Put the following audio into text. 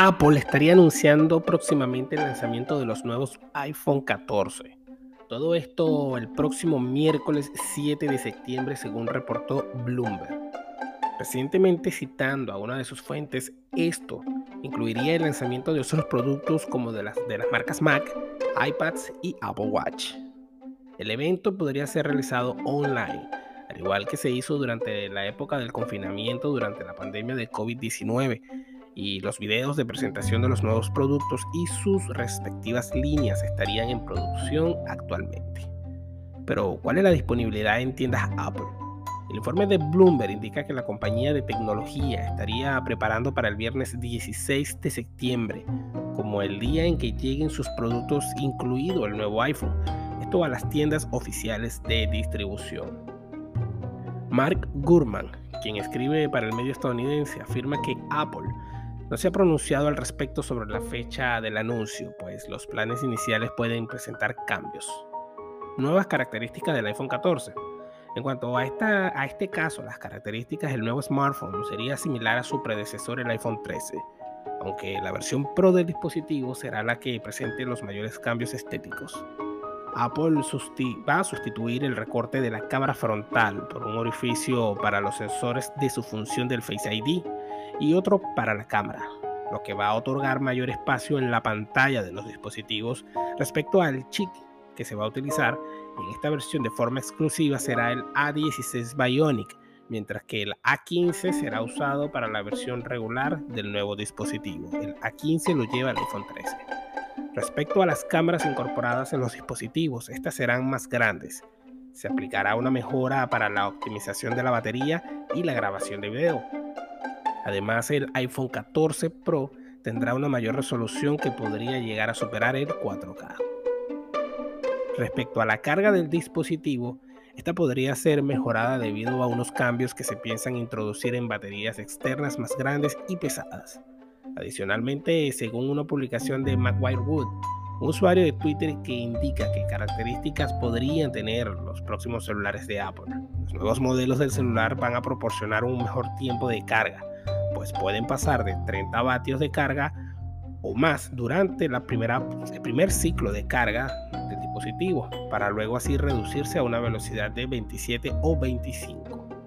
Apple estaría anunciando próximamente el lanzamiento de los nuevos iPhone 14. Todo esto el próximo miércoles 7 de septiembre, según reportó Bloomberg. Recientemente citando a una de sus fuentes, esto incluiría el lanzamiento de otros productos como de las, de las marcas Mac, iPads y Apple Watch. El evento podría ser realizado online, al igual que se hizo durante la época del confinamiento durante la pandemia de COVID-19 y los videos de presentación de los nuevos productos y sus respectivas líneas estarían en producción actualmente. Pero, ¿cuál es la disponibilidad en tiendas Apple? El informe de Bloomberg indica que la compañía de tecnología estaría preparando para el viernes 16 de septiembre como el día en que lleguen sus productos, incluido el nuevo iPhone, esto a las tiendas oficiales de distribución. Mark Gurman, quien escribe para el medio estadounidense, afirma que Apple no se ha pronunciado al respecto sobre la fecha del anuncio, pues los planes iniciales pueden presentar cambios. Nuevas características del iPhone 14. En cuanto a, este caso, las características del nuevo smartphone sería similar a su predecesor el iPhone 13, aunque la versión Pro del dispositivo será la que presente los mayores cambios estéticos. Apple va a sustituir el recorte de la cámara frontal por un orificio para los sensores de su función del Face ID y otro para la cámara, lo que va a otorgar mayor espacio en la pantalla de los dispositivos respecto al chip que se va a utilizar en esta versión de forma exclusiva será el A16 Bionic, mientras que el A15 será usado para la versión regular del nuevo dispositivo. El A15 lo lleva el iPhone 13. Respecto a las cámaras incorporadas en los dispositivos, estas serán más grandes. Se aplicará una mejora para la optimización de la batería y la grabación de video. Además, el iPhone 14 Pro tendrá una mayor resolución que podría llegar a superar el 4K. Respecto a la carga del dispositivo, esta podría ser mejorada debido a unos cambios que se piensan introducir en baterías externas más grandes y pesadas. Adicionalmente, según una publicación de Wood, un usuario de Twitter que indica qué características podrían tener los próximos celulares de Apple. Los nuevos modelos del celular van a proporcionar un mejor tiempo de carga, pues pueden pasar de 30 vatios de carga o más durante la primera, el primer ciclo de carga del dispositivo, para luego así reducirse a una velocidad de 27 o 25.